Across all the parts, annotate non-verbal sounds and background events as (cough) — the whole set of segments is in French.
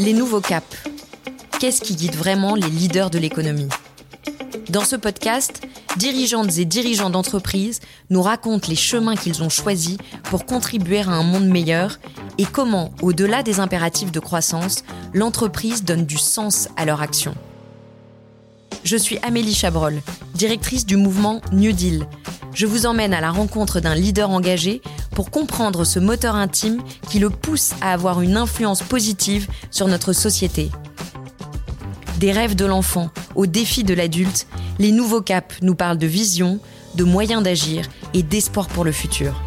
Les nouveaux caps. Qu'est-ce qui guide vraiment les leaders de l'économie? Dans ce podcast, dirigeantes et dirigeants d'entreprises nous racontent les chemins qu'ils ont choisis pour contribuer à un monde meilleur et comment, au-delà des impératifs de croissance, l'entreprise donne du sens à leur action. Je suis Amélie Chabrol, directrice du mouvement New Deal. Je vous emmène à la rencontre d'un leader engagé pour comprendre ce moteur intime qui le pousse à avoir une influence positive sur notre société. Des rêves de l'enfant aux défis de l'adulte, les nouveaux caps nous parlent de vision, de moyens d'agir et d'espoir pour le futur.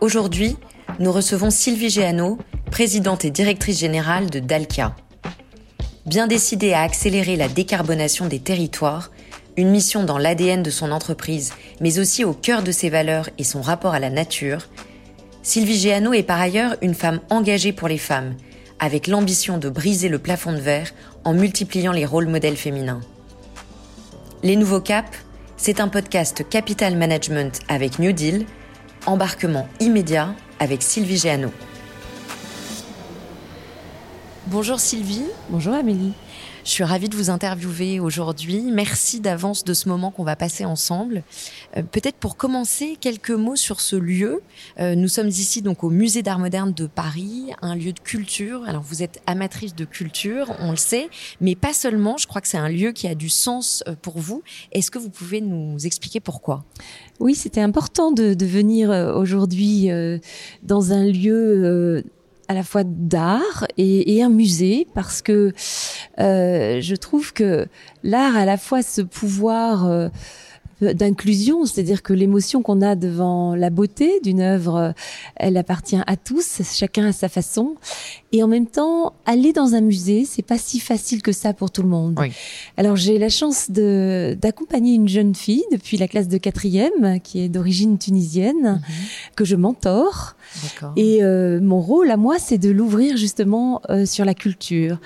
Aujourd'hui, nous recevons Sylvie Géano, présidente et directrice générale de Dalkia. Bien décidée à accélérer la décarbonation des territoires, une mission dans l'ADN de son entreprise, mais aussi au cœur de ses valeurs et son rapport à la nature, Sylvie Géano est par ailleurs une femme engagée pour les femmes, avec l'ambition de briser le plafond de verre en multipliant les rôles modèles féminins. Les Nouveaux Caps, c'est un podcast Capital Management avec New Deal, embarquement immédiat avec Sylvie Géano. Bonjour Sylvie. Bonjour Amélie. Je suis ravie de vous interviewer aujourd'hui. Merci d'avance de ce moment qu'on va passer ensemble. Euh, peut-être pour commencer, quelques mots sur ce lieu. Euh, nous sommes ici donc au Musée d'Art Moderne de Paris, un lieu de culture. Alors vous êtes amatrice de culture, on le sait, mais pas seulement. Je crois que c'est un lieu qui a du sens euh, pour vous. Est-ce que vous pouvez nous expliquer pourquoi? Oui, c'était important de, de venir aujourd'hui dans un lieu à la fois d'art et, et, un musée parce que euh, je trouve que l'art a à la fois ce pouvoir euh, d'inclusion, c'est-à-dire que l'émotion qu'on a devant la beauté d'une œuvre, elle appartient à tous, chacun à sa façon. Et en même temps, aller dans un musée, c'est pas si facile que ça pour tout le monde. Oui. Alors j'ai la chance de d'accompagner une jeune fille depuis la classe de quatrième, qui est d'origine tunisienne, mm-hmm. que je mentore. Et euh, mon rôle à moi, c'est de l'ouvrir justement euh, sur la culture.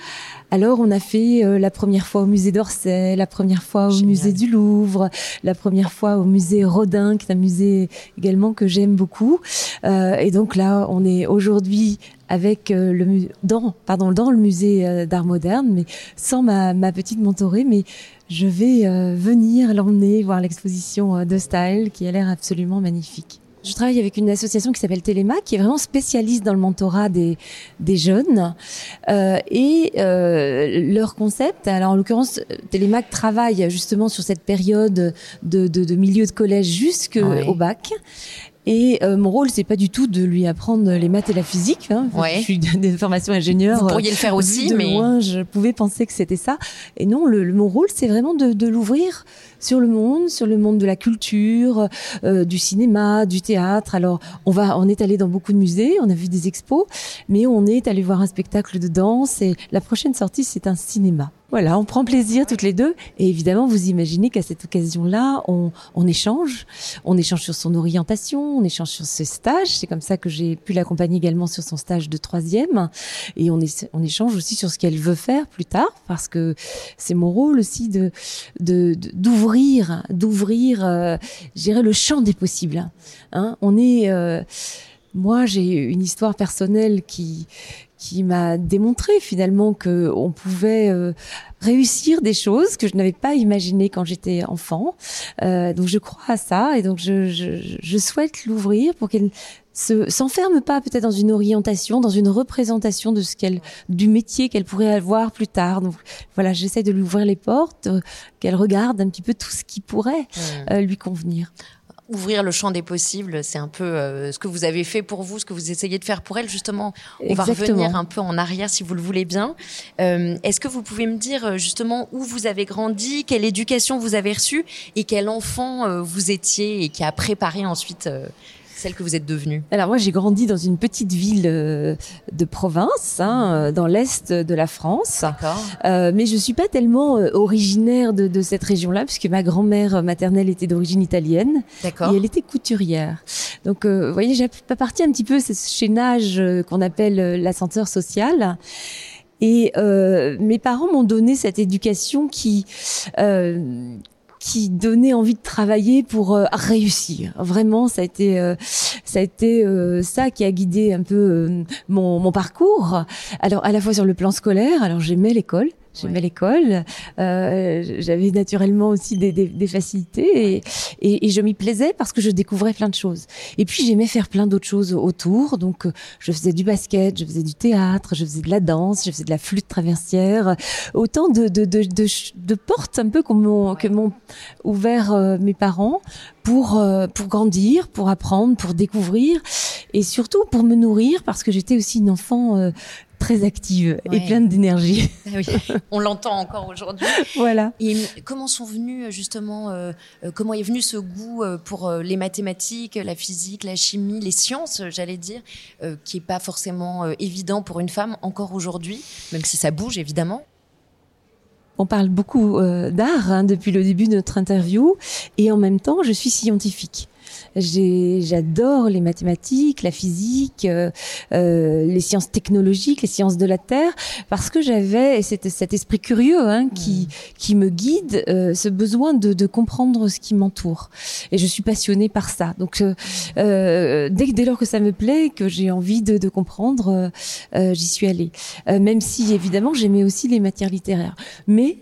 Alors, on a fait euh, la première fois au musée d'Orsay, la première fois au musée du Louvre, la première fois au musée Rodin, qui est un musée également que j'aime beaucoup. Euh, et donc là, on est aujourd'hui avec euh, le dans pardon dans le musée d'art moderne, mais sans ma, ma petite mentorée, mais je vais venir l'emmener voir l'exposition de Style qui a l'air absolument magnifique. Je travaille avec une association qui s'appelle Téléma, qui est vraiment spécialiste dans le mentorat des, des jeunes. Euh, et euh, leur concept, alors en l'occurrence, Télémac travaille justement sur cette période de, de, de milieu de collège jusqu'au bac. Et euh, mon rôle, c'est pas du tout de lui apprendre les maths et la physique. Hein. Ouais. Je suis (laughs) des formations ingénieur. Vous pourriez le faire aussi, de mais loin, je pouvais penser que c'était ça. Et non, le, mon rôle, c'est vraiment de, de l'ouvrir sur le monde, sur le monde de la culture, euh, du cinéma, du théâtre. Alors, on va, on est allé dans beaucoup de musées, on a vu des expos, mais on est allé voir un spectacle de danse. Et la prochaine sortie, c'est un cinéma. Voilà, on prend plaisir toutes les deux. Et évidemment, vous imaginez qu'à cette occasion-là, on, on, échange. On échange sur son orientation, on échange sur ses stages. C'est comme ça que j'ai pu l'accompagner également sur son stage de troisième. Et on, est, on échange aussi sur ce qu'elle veut faire plus tard, parce que c'est mon rôle aussi de d'ouvrir, de, d'ouvrir, euh, le champ des possibles. Hein on est euh, moi, j'ai une histoire personnelle qui qui m'a démontré finalement que on pouvait euh, réussir des choses que je n'avais pas imaginées quand j'étais enfant. Euh, donc je crois à ça et donc je, je, je souhaite l'ouvrir pour qu'elle se s'enferme pas peut-être dans une orientation, dans une représentation de ce qu'elle du métier qu'elle pourrait avoir plus tard. Donc voilà, j'essaie de lui ouvrir les portes, euh, qu'elle regarde un petit peu tout ce qui pourrait euh, lui convenir ouvrir le champ des possibles, c'est un peu euh, ce que vous avez fait pour vous, ce que vous essayez de faire pour elle. Justement, on va revenir un peu en arrière si vous le voulez bien. Euh, Est-ce que vous pouvez me dire euh, justement où vous avez grandi, quelle éducation vous avez reçue et quel enfant euh, vous étiez et qui a préparé ensuite celle que vous êtes devenue? Alors moi j'ai grandi dans une petite ville euh, de province, hein, euh, dans l'est de la France. Euh, mais je suis pas tellement euh, originaire de, de cette région-là, puisque ma grand-mère maternelle était d'origine italienne. D'accord. Et elle était couturière. Donc vous voyez, j'ai pas partie un petit peu ce chaînage qu'on appelle l'ascenseur social. Et euh, mes parents m'ont donné cette éducation qui qui donnait envie de travailler pour euh, réussir. Vraiment, ça a été euh, ça a été euh, ça qui a guidé un peu mon, mon parcours. Alors à la fois sur le plan scolaire, alors j'aimais l'école, J'aimais l'école. Euh, J'avais naturellement aussi des, des, des facilités et, et, et je m'y plaisais parce que je découvrais plein de choses. Et puis j'aimais faire plein d'autres choses autour. Donc je faisais du basket, je faisais du théâtre, je faisais de la danse, je faisais de la flûte traversière. Autant de, de, de, de, de portes un peu que m'ont que m'ont ouvert euh, mes parents pour euh, pour grandir, pour apprendre, pour découvrir et surtout pour me nourrir parce que j'étais aussi une enfant euh, très active et pleine d'énergie. (laughs) Ah oui, on l'entend encore aujourd'hui. (laughs) voilà. Et comment sont venus justement, euh, euh, comment est venu ce goût euh, pour les mathématiques, la physique, la chimie, les sciences, j'allais dire, euh, qui est pas forcément euh, évident pour une femme encore aujourd'hui, même si ça bouge évidemment? On parle beaucoup euh, d'art hein, depuis le début de notre interview et en même temps, je suis scientifique. J'adore les mathématiques, la physique, euh, euh, les sciences technologiques, les sciences de la terre, parce que j'avais cet, esprit curieux hein, qui qui me guide, euh, ce besoin de, de comprendre ce qui m'entoure. Et je suis passionnée par ça. Donc euh, euh, dès dès lors que ça me plaît, que j'ai envie de, de comprendre, j'y suis allée. Euh, même si évidemment j'aimais aussi les matières littéraires, mais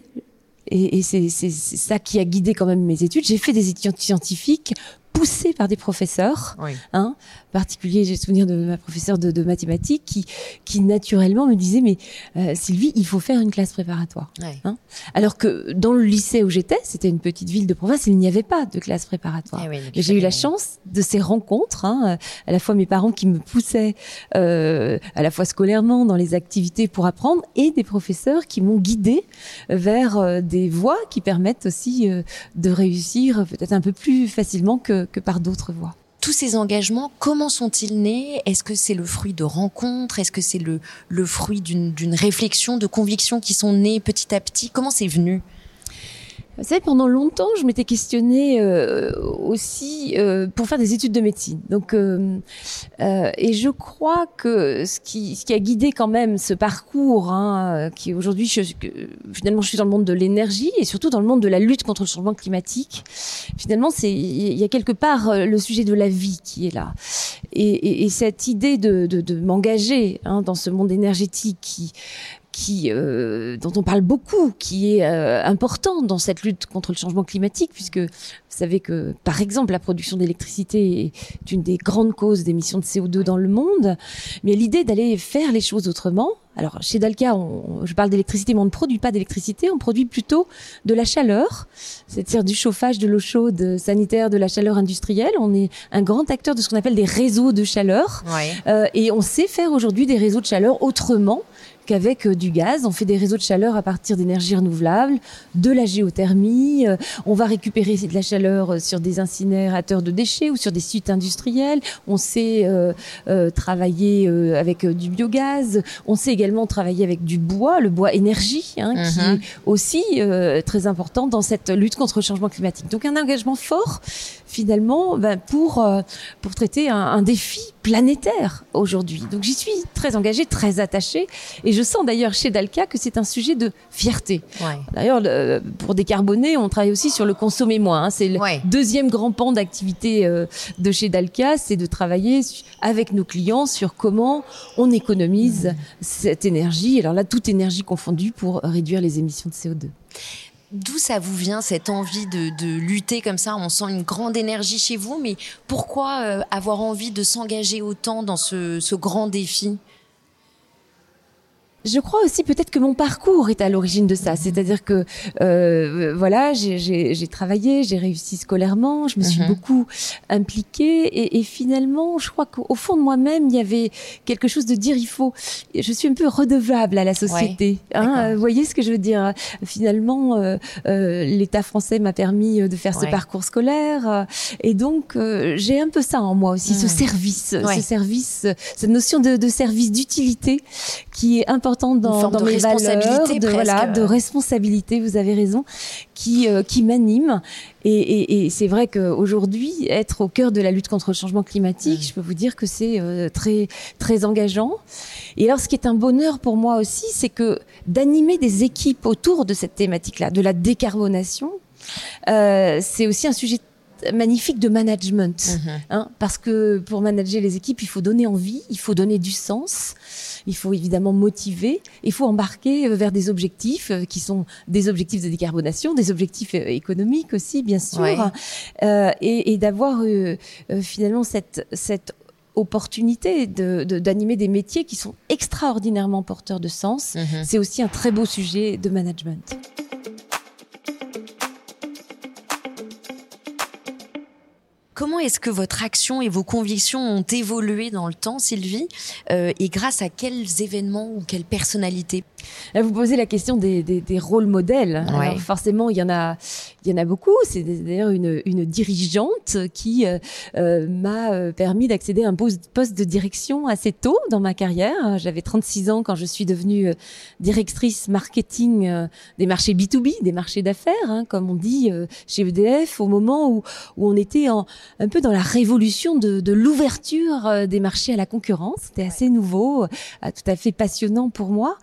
et, et c'est ça qui a guidé quand même mes études. J'ai fait des études scientifiques poussée par des professeurs. Oui. Hein, particulier, j'ai souvenir de ma professeure de, de, mathématiques qui, qui naturellement me disait mais euh, Sylvie, il faut faire une classe préparatoire. Ouais. Hein Alors que dans le lycée où j'étais, c'était une petite ville de province, il n'y avait pas de classe préparatoire. Il j'ai eu la chance de ces rencontres, hein, à la fois mes parents qui me poussaient euh, à la fois scolairement dans les activités pour apprendre et des professeurs qui m'ont guidée vers euh, des voies qui permettent aussi euh, de réussir peut-être un peu plus facilement que, que par d'autres voies. Tous ces engagements, comment sont-ils nés? Est-ce que c'est le fruit de rencontres? Est-ce que c'est le, le fruit d'une d'une réflexion, de convictions qui sont nées petit à petit? Comment c'est venu? Vous savez, pendant longtemps, je m'étais questionnée euh, aussi euh, pour faire des études de médecine. Donc, euh, euh, et je crois que ce qui, ce qui a guidé quand même ce parcours, hein, qui aujourd'hui, finalement, je suis dans le monde de l'énergie et surtout dans le monde de la lutte contre le changement climatique. Finalement, c'est il y a quelque part euh, le sujet de la vie qui est là. Et, et, et cette idée de, de, de m'engager hein, dans ce monde énergétique qui qui, euh, dont on parle beaucoup, qui est euh, important dans cette lutte contre le changement climatique, puisque vous savez que, par exemple, la production d'électricité est une des grandes causes d'émissions de CO2 dans le monde. Mais l'idée d'aller faire les choses autrement, alors chez Dalca, on, je parle d'électricité, mais on ne produit pas d'électricité, on produit plutôt de la chaleur, c'est-à-dire du chauffage, de l'eau chaude sanitaire, de la chaleur industrielle. On est un grand acteur de ce qu'on appelle des réseaux de chaleur. Ouais. Euh, et on sait faire aujourd'hui des réseaux de chaleur autrement qu'avec euh, du gaz. On fait des réseaux de chaleur à partir d'énergies renouvelables, de la géothermie. euh, on va récupérer de la chaleur euh, sur des incinérateurs de déchets ou sur des sites industriels. On sait euh, euh, travailler euh, avec du biogaz. On sait également travailler avec du bois, le bois énergie, hein, qui Mhm. est aussi très important dans cette lutte contre le changement climatique. Donc un engagement fort finalement ben, pour euh, pour traiter un, un défi planétaire aujourd'hui. Donc j'y suis très engagée, très attachée, et je sens d'ailleurs chez Dalca que c'est un sujet de fierté. Ouais. D'ailleurs, le- pour décarboner, on travaille aussi sur le consommer moins. hein. C'est le Ouais. deuxième grand pan d'activité euh, de chez Dalca, c'est de travailler avec nos clients sur comment on économise cette énergie. Alors là, toute énergie confondue pour réduire les émissions de CO2. D'où ça vous vient cette envie de, de lutter comme ça? On sent une grande énergie chez vous, mais pourquoi euh, avoir envie de s'engager autant dans ce, ce grand défi? Je crois aussi peut-être que mon parcours est à l'origine de ça. C'est-à-dire que euh, voilà, j'ai- travaillé, j'ai réussi scolairement, je me suis Mhm. beaucoup impliquée et, et finalement, je crois qu'au fond de moi-même, il y avait quelque chose de dire il faut. Je suis un peu redevable à la société. hein, vous voyez ce que je veux dire? Finalement, euh, euh, l'État français m'a permis euh, de faire Ouais. ce parcours scolaire euh, et donc j'ai un peu ça en moi aussi, ce Mhm. service, Ouais. ce service, cette notion de, de service d'utilité qui est importante dans, forme dans de mes valeurs, responsabilité de, voilà, presque. de responsabilité. Vous avez raison, qui euh, qui m'anime. Et, et, et c'est vrai qu'aujourd'hui, être au cœur de la lutte contre le changement climatique, je peux vous dire que c'est euh, très très engageant. Et alors, ce qui est un bonheur pour moi aussi, c'est que d'animer des équipes autour de cette thématique-là, de la décarbonation. euh, c'est aussi un sujet magnifique de management, mhm. hein, parce que pour manager les équipes, il faut donner envie, il faut donner du sens, il faut évidemment motiver, il faut embarquer vers des objectifs qui sont des objectifs de décarbonation, des objectifs économiques aussi, bien sûr, euh, et, et d'avoir euh, finalement cette, cette opportunité d'animer de, des métiers qui sont extraordinairement porteurs de sens. Mhm. C'est aussi un très beau sujet de management. Comment est-ce que votre action et vos convictions ont évolué dans le temps, Sylvie euh, Et grâce à quels événements ou quelles personnalités? Vous posez la question des, des, rôles modèles. Alors forcément, il y en a, il y en a beaucoup. C'est d'ailleurs une, une, dirigeante qui euh, euh m'a euh, permis d'accéder à un poste, de direction assez tôt dans ma carrière. J'avais 36 ans quand je suis devenue directrice marketing des marchés B2B, des marchés d'affaires, hein, comme on dit chez EDF, au moment où, où on était en un peu dans la révolution de, de l'ouverture des marchés à la concurrence. C'était assez nouveau, tout à fait passionnant pour moi.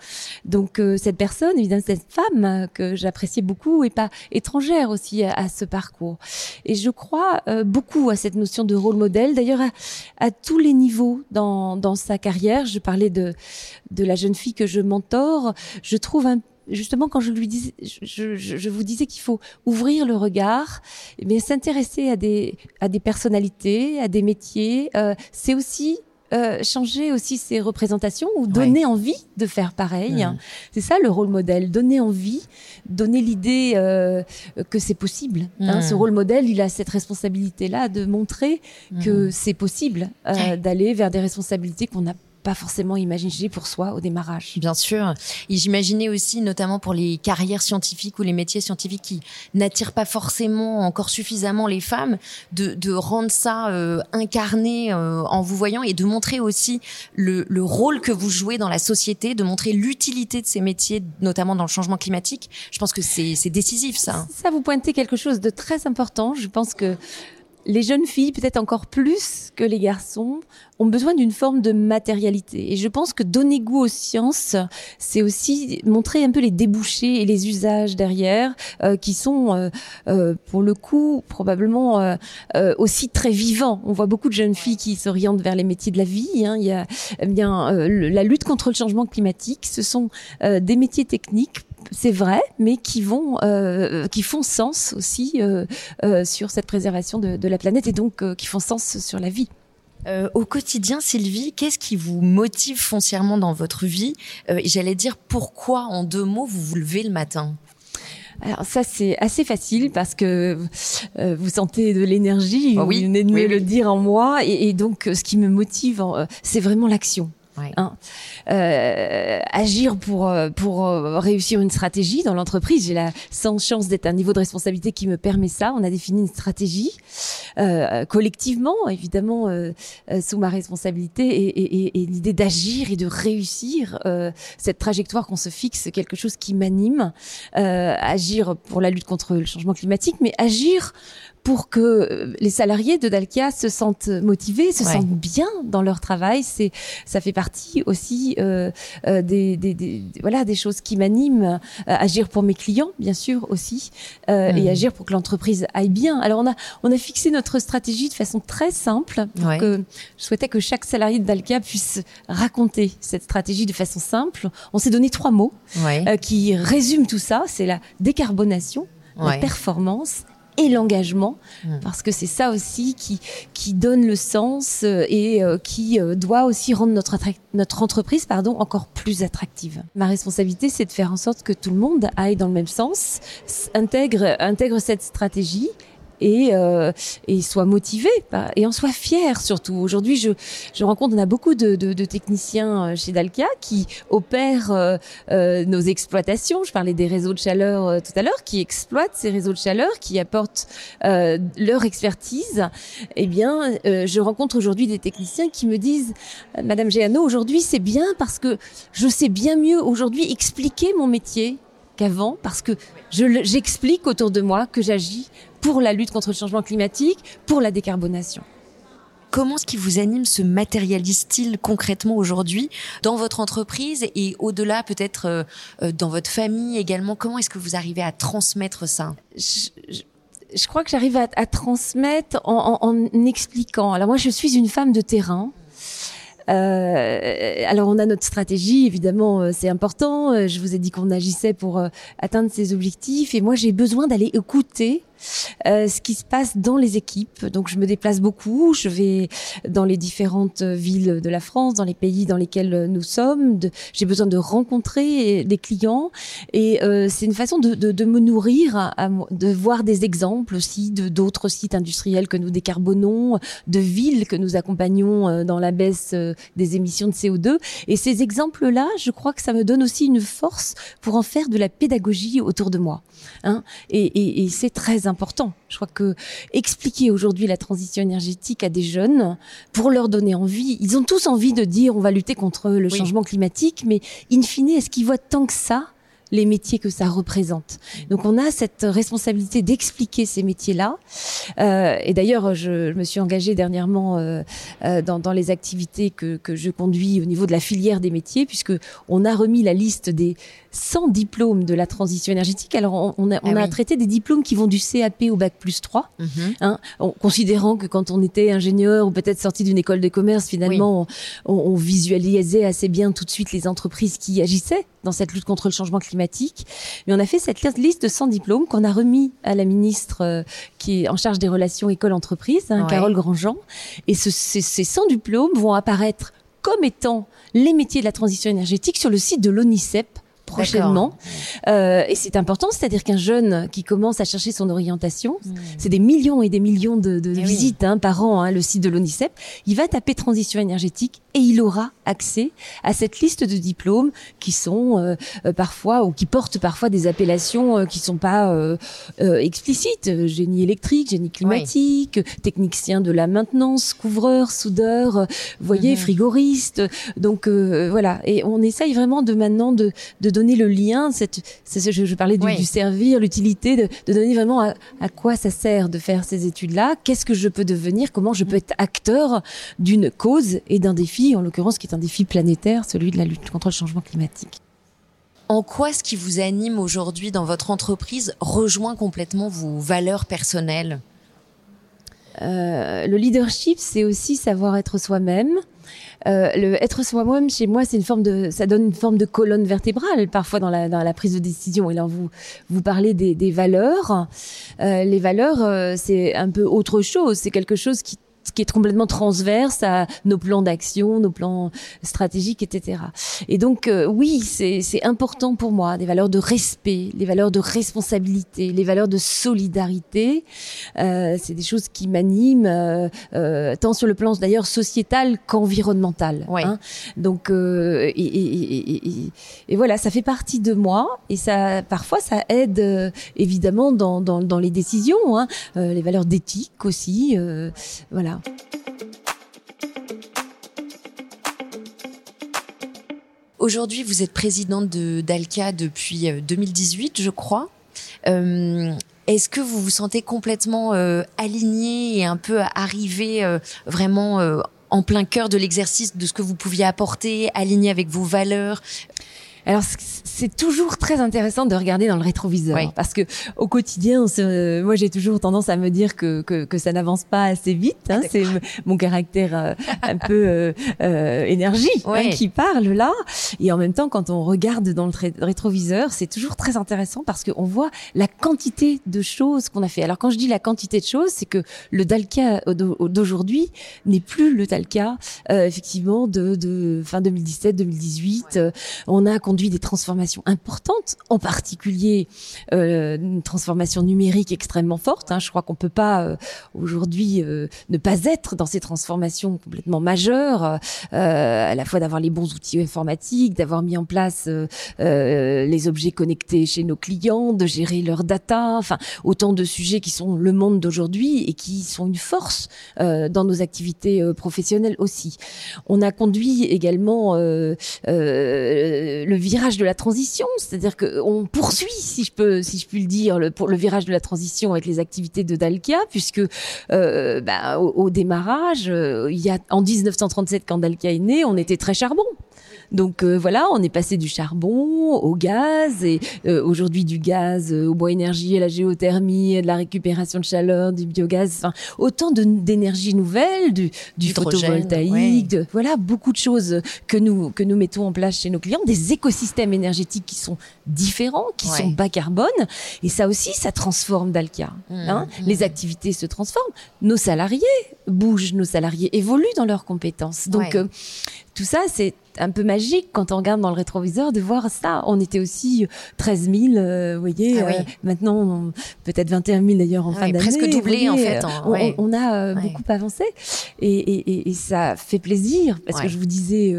Donc euh, cette personne, évidemment cette femme que j'appréciais beaucoup, est pas étrangère aussi à, ce parcours. Et je crois beaucoup à cette notion de rôle modèle. D'ailleurs, à, à, tous les niveaux dans, dans sa carrière. Je parlais de de la jeune fille que je mentore. Je trouve un justement quand je lui disais, je, je, je vous disais qu'il faut ouvrir le regard, mais s'intéresser à des à des personnalités, à des métiers, euh, c'est aussi euh, changer aussi ses représentations ou donner envie de faire pareil. C'est ça le rôle modèle, donner envie, donner l'idée euh, que c'est possible. Hein. Ce rôle modèle, il a cette responsabilité-là de montrer que c'est possible euh, d'aller vers des responsabilités qu'on n'a pas forcément imaginer pour soi au démarrage. Bien sûr. Et j'imaginais aussi, notamment pour les carrières scientifiques ou les métiers scientifiques qui n'attirent pas forcément encore suffisamment les femmes, de, de rendre ça euh, incarné euh, en vous voyant et de montrer aussi le, le rôle que vous jouez dans la société, de montrer l'utilité de ces métiers, notamment dans le changement climatique. Je pense que c'est décisif, ça. Ça, vous pointez quelque chose de très important. Je pense que les jeunes filles, peut-être encore plus que les garçons, ont besoin d'une forme de matérialité. Et je pense que donner goût aux sciences, c'est aussi montrer un peu les débouchés et les usages derrière, euh, qui sont, euh, euh, pour le coup, probablement aussi très vivants. On voit beaucoup de jeunes filles qui s'orientent vers les métiers de la vie. Hein. Il y a eh bien la lutte contre le changement climatique. Ce sont des métiers techniques c'est vrai, mais qui vont, euh, qui font sens aussi euh, euh, sur cette préservation de, la planète et donc qui font sens sur la vie. au quotidien, Sylvie, qu'est-ce qui vous motive foncièrement dans votre vie? J'allais dire pourquoi, en deux mots, vous vous levez le matin? Alors ça c'est assez facile parce que vous sentez de l'énergie, oh oui, vous venez de me le dire en moi et, donc ce qui me motive, c'est vraiment l'action. Hein. Euh, agir pour euh, pour euh, réussir une stratégie dans l'entreprise. J'ai la sans chance d'être un niveau de responsabilité qui me permet ça. On a défini une stratégie euh, collectivement, évidemment, euh, sous ma responsabilité, et, et, et l'idée d'agir et de réussir cette trajectoire qu'on se fixe, quelque chose qui m'anime. agir pour la lutte contre le changement climatique, mais agir pour que euh, les salariés de Dalkia se sentent motivés, se sentent bien dans leur travail. C'est, ça fait partie aussi euh, euh des, des, des, voilà des choses qui m'animent. Euh, agir pour mes clients, bien sûr aussi, euh, et mmh. agir pour que l'entreprise aille bien. Alors on a on a fixé notre stratégie de façon très simple. Pour que je souhaitais que chaque salarié de Dalkia puisse raconter cette stratégie de façon simple. On s'est donné trois mots qui résument tout ça. C'est la décarbonation, la performance et l'engagement, mmh. parce que c'est ça aussi qui, qui donne le sens euh, et euh, qui euh, doit aussi rendre notre, notre entreprise pardon, encore plus attractive. Ma responsabilité, c'est de faire en sorte que tout le monde aille dans le même sens, intègre, intègre cette stratégie et, euh, et soit motivé et en soit fier surtout. Aujourd'hui, je, je rencontre, on a beaucoup de, de, de techniciens euh, chez Dalkia qui opèrent euh, euh, nos exploitations. Je parlais des réseaux de chaleur euh, tout à l'heure, qui exploitent ces réseaux de chaleur, qui apportent leur expertise. Eh bien, je rencontre aujourd'hui des techniciens qui me disent, Madame Géano, aujourd'hui c'est bien parce que je sais bien mieux aujourd'hui expliquer mon métier qu'avant parce que j'explique autour de moi que j'agis pour la lutte contre le changement climatique, pour la décarbonation. comment ce qui vous anime se matérialise-t-il concrètement aujourd'hui dans votre entreprise et au-delà peut-être euh, dans votre famille également? Comment est-ce que vous arrivez à transmettre ça? Je, crois que j'arrive à, transmettre en, en expliquant. Alors moi, je suis une femme de terrain. Euh, alors on a notre stratégie, évidemment, euh, c'est important. Euh, je vous ai dit qu'on agissait pour atteindre ces objectifs, et moi j'ai besoin d'aller écouter euh, ce qui se passe dans les équipes. Donc je me déplace beaucoup, je vais dans les différentes villes de la France, dans les pays dans lesquels nous sommes. J'ai besoin de rencontrer des clients et euh, c'est une façon de, me nourrir, de voir des exemples aussi d'autres sites industriels que nous décarbonons, de villes que nous accompagnons euh, dans la baisse euh, des émissions de CO2. Et ces exemples-là, je crois que ça me donne aussi une force pour en faire de la pédagogie autour de moi. Hein et c'est très important important. Je crois que expliquer aujourd'hui la transition énergétique à des jeunes pour leur donner envie, ils ont tous envie de dire on va lutter contre le changement climatique, mais in fine, est-ce qu'ils voient tant que ça les métiers que ça représente? Donc on a cette responsabilité d'expliquer ces métiers-là. Euh, et d'ailleurs, je, je, me suis engagée dernièrement euh, euh, dans, dans, les activités que, que, je conduis au niveau de la filière des métiers, puisque on a remis la liste des 100 diplômes de la transition énergétique. Alors on, on a, on ah a traité des diplômes qui vont du CAP au bac plus 3, mhm. hein, en, considérant que quand on était ingénieur ou peut-être sorti d'une école de commerce, finalement, on, on visualisait assez bien tout de suite les entreprises qui agissaient dans cette lutte contre le changement climatique. Mais on a fait cette liste de 100 diplômes qu'on a remis à la ministre euh, qui est en charge des relations école-entreprise, hein, Carole Grandjean. Et ce, ces, ces 100 diplômes vont apparaître comme étant les métiers de la transition énergétique sur le site de l'ONICEP prochainement. Euh, et c'est important, c'est-à-dire qu'un jeune qui commence à chercher son orientation, hmm. c'est des millions et des millions de, de eh visites hein, par an, hein, le site de l'ONICEP, il va taper transition énergétique et il aura accès à cette liste de diplômes qui sont euh, euh parfois ou qui portent parfois des appellations euh, qui sont pas euh, euh, explicites. Génie électrique génie climatique technicien de la maintenance couvreur soudeur voyez mhm. frigoriste. Donc voilà. Et on essaye vraiment de maintenant de, de donner le lien cette je, je parlais du, du servir l'utilité de, de, donner vraiment à, à, quoi ça sert de faire ces études là qu'est-ce que je peux devenir? Comment je peux être acteur d'une cause et d'un défi en l'occurrence qui est un défi planétaire, celui de la lutte contre le changement climatique. En quoi ce qui vous anime aujourd'hui dans votre entreprise rejoint complètement vos valeurs personnelles? Euh, Le leadership, c'est aussi savoir être soi-même. Euh, le être soi-même chez moi, c'est une forme de, ça donne une forme de colonne vertébrale parfois dans la, dans la prise de décision. Et là, vous vous parlez des, des valeurs. Euh, les valeurs, euh, c'est un peu autre chose. C'est quelque chose qui qui est complètement transverse à nos plans d'action, nos plans stratégiques, etc. Et donc, euh, oui, c'est important pour moi, des valeurs de respect, les valeurs de responsabilité, les valeurs de solidarité. Euh, c'est des choses qui m'animent, euh, euh tant sur le plan d'ailleurs sociétal qu'environnemental. Ouais. Hein. Donc, euh, et, et, et, et, voilà, ça fait partie de moi, et ça, parfois, ça aide évidemment dans, dans, dans les décisions, hein, les valeurs d'éthique aussi, voilà. Aujourd'hui, vous êtes présidente de d'Alca depuis 2018, euh, je crois. Euh, est-ce que vous vous sentez complètement euh, alignée et un peu arrivée vraiment en plein cœur de l'exercice de ce que vous pouviez apporter, alignée avec vos valeurs? Alors c'est toujours très intéressant de regarder dans le rétroviseur parce que au quotidien, moi j'ai toujours tendance à me dire que que, que ça n'avance pas assez vite. Hein, ah, c'est mon caractère euh, un peu euh, euh énergie hein, qui parle là. Et en même temps, quand on regarde dans le rétroviseur, c'est toujours très intéressant parce qu'on voit la quantité de choses qu'on a fait. Alors quand je dis la quantité de choses, c'est que le Dalca d'aujourd'hui n'est plus le Dalca euh, effectivement de, de fin 2017-2018. On a des transformations importantes, en particulier euh, une transformation numérique extrêmement forte. Hein. Je crois qu'on peut pas euh, aujourd'hui euh, ne pas être dans ces transformations complètement majeures, à la fois d'avoir les bons outils informatiques, d'avoir mis en place les objets connectés chez nos clients, de gérer leurs data, enfin autant de sujets qui sont le monde d'aujourd'hui et qui sont une force dans nos activités professionnelles aussi. On a conduit également le virage de la transition, c'est-à-dire qu'on poursuit, si je peux, le dire, le, virage de la transition avec les activités de Dalkia, puisque euh, bah, au, au, démarrage, euh, il y a en 1937 quand Dalkia est né, on était très charbon. Donc euh, voilà, on est passé du charbon au gaz et euh, aujourd'hui du gaz euh, au bois énergie, à la géothermie, de la récupération de chaleur, du biogaz, enfin autant d'énergie nouvelle, du, du photovoltaïque, de, voilà beaucoup de choses que nous que nous mettons en place chez nos clients, des écosystèmes énergétiques qui sont différents, qui sont bas carbone et ça aussi ça transforme Dalkia. Mmh, hein mmh. Les activités se transforment, nos salariés bougent, nos salariés évoluent dans leurs compétences. Donc tout ça c'est un peu magique quand on regarde dans le rétroviseur de voir ça. On était aussi 13 000, euh, vous voyez. Ah euh, maintenant, peut-être 21 000 d'ailleurs en fin d'année. Presque doublé en fait. on, a euh, beaucoup avancé et, et, et, ça fait plaisir parce que je vous disais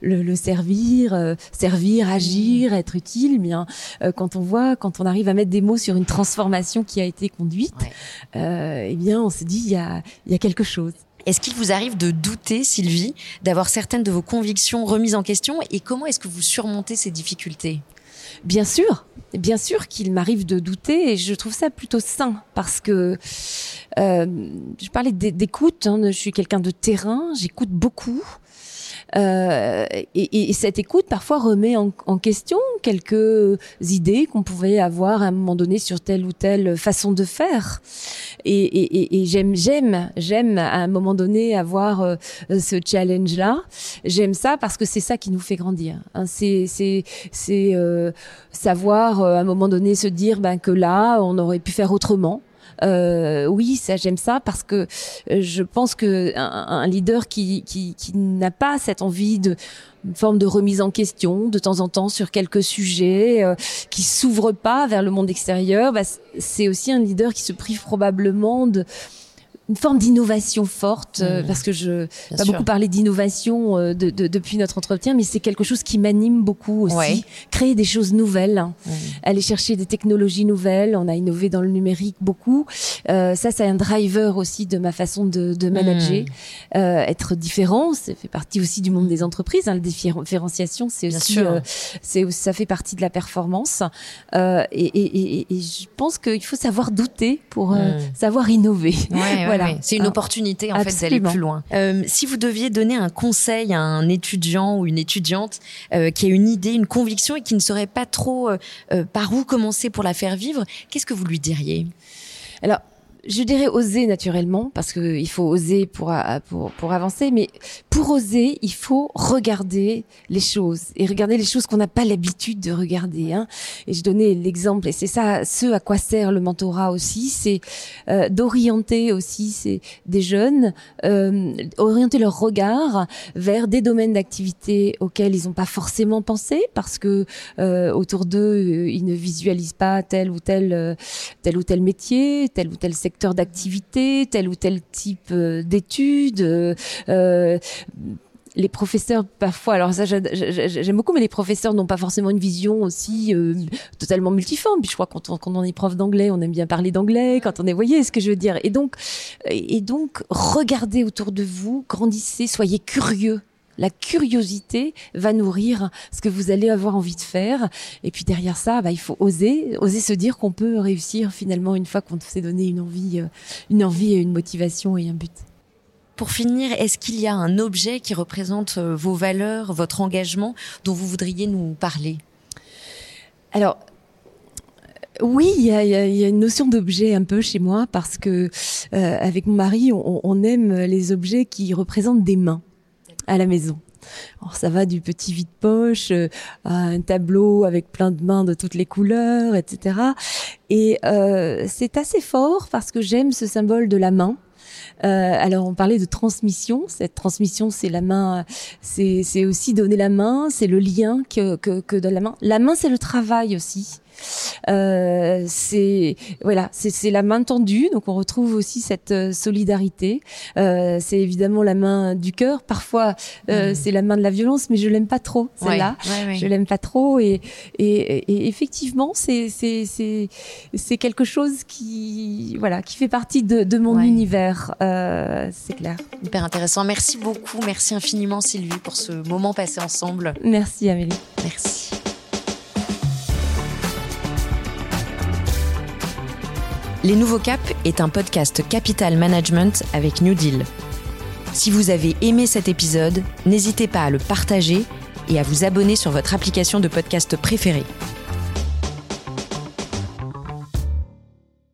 le, le, servir, servir, agir, être utile. Eh bien, quand on voit, quand on arrive à mettre des mots sur une transformation qui a été conduite, eh bien, on se dit il y a, il y a quelque chose. Est-ce qu'il vous arrive de douter, Sylvie, d'avoir certaines de vos convictions remises en question et comment est-ce que vous surmontez ces difficultés? Bien sûr, bien sûr qu'il m'arrive de douter et je trouve ça plutôt sain parce que euh, je parlais d'écoute, hein, je suis quelqu'un de terrain, j'écoute beaucoup. Euh, et, et, cette écoute parfois remet en, en question quelques idées qu'on pouvait avoir à un moment donné sur telle ou telle façon de faire. Et, et j'aime, j'aime, j'aime à un moment donné avoir euh, ce challenge-là. J'aime ça parce que c'est ça qui nous fait grandir. Hein. C'est, c'est, c'est euh, savoir à un moment donné se dire ben, que là, on aurait pu faire autrement. Euh, oui, ça j'aime ça parce que euh, je pense que un, leader qui, qui, qui n'a pas cette envie de une forme de remise en question de temps en temps sur quelques sujets, euh, qui s'ouvre pas vers le monde extérieur, bah, c'est aussi un leader qui se prive probablement de une forme d'innovation forte euh, mmh. parce que je pas beaucoup parlé d'innovation euh, de, de, depuis notre entretien mais c'est quelque chose qui m'anime beaucoup aussi créer des choses nouvelles hein. mmh. aller chercher des technologies nouvelles on a innové dans le numérique beaucoup euh, ça c'est un driver aussi de ma façon de, de manager mmh. euh, être différent ça fait partie aussi du monde des entreprises hein. la différenciation c'est aussi c'est ça fait partie de la performance et, et, et, et, je pense qu'il faut savoir douter pour savoir innover ouais, (laughs) c'est une ah. opportunité en fait d'aller plus loin. Euh, si vous deviez donner un conseil à un étudiant ou une étudiante euh, qui a une idée, une conviction et qui ne saurait pas trop euh, par où commencer pour la faire vivre, qu'est-ce que vous lui diriez? Alors je dirais oser naturellement parce que il faut oser pour, pour pour avancer mais pour oser il faut regarder les choses et regarder les choses qu'on n'a pas l'habitude de regarder hein. et je donnais l'exemple et c'est ça ce à quoi sert le mentorat aussi c'est euh, d'orienter aussi c'est des jeunes euh, orienter leur regard vers des domaines d'activité auxquels ils n'ont pas forcément pensé parce que euh, autour d'eux ils ne visualisent pas tel ou tel tel ou tel métier tel ou tel secteur d'activité, tel ou tel type euh, d'études. Euh, euh, les professeurs parfois, alors ça j'aime beaucoup, mais les professeurs n'ont pas forcément une vision aussi totalement multiforme. Puis je crois quand on, quand on est prof d'anglais, on aime bien parler d'anglais. Quand on est, voyez ce que je veux dire. Et donc, et donc, regardez autour de vous, grandissez, soyez curieux la curiosité va nourrir ce que vous allez avoir envie de faire. Et puis derrière ça, bah, il faut oser, oser se dire qu'on peut réussir finalement une fois qu'on s'est donné une envie, euh, une envie et une motivation et un but. Pour finir, est-ce qu'il y a un objet qui représente euh, vos valeurs, votre engagement, dont vous voudriez nous parler? Alors, oui, il y a, une notion d'objet un peu chez moi parce que euh, avec mon mari, on, aime les objets qui représentent des mains à la maison. Alors ça va du petit vide-poche euh, à un tableau avec plein de mains de toutes les couleurs, etc. Et euh, c'est assez fort parce que j'aime ce symbole de la main. Euh, alors on parlait de transmission. Cette transmission, c'est la main, c'est aussi donner la main, c'est le lien que, que, que de la main. La main, c'est le travail aussi. Euh, c'est voilà, c'est la main tendue, donc on retrouve aussi cette euh, solidarité. Euh, c'est évidemment la main du cœur. Parfois, euh, mm. c'est la main de la violence, mais je l'aime pas trop celle-là. Je l'aime pas trop et, et, et effectivement, c'est c'est c'est c'est quelque chose qui voilà qui fait partie de, de mon univers. C'est clair. Hyper intéressant. Merci beaucoup. Merci infiniment Sylvie pour ce moment passé ensemble. Merci Amélie. Merci. Les Nouveaux Caps est un podcast Capital Management avec New Deal. Si vous avez aimé cet épisode, n'hésitez pas à le partager et à vous abonner sur votre application de podcast préférée.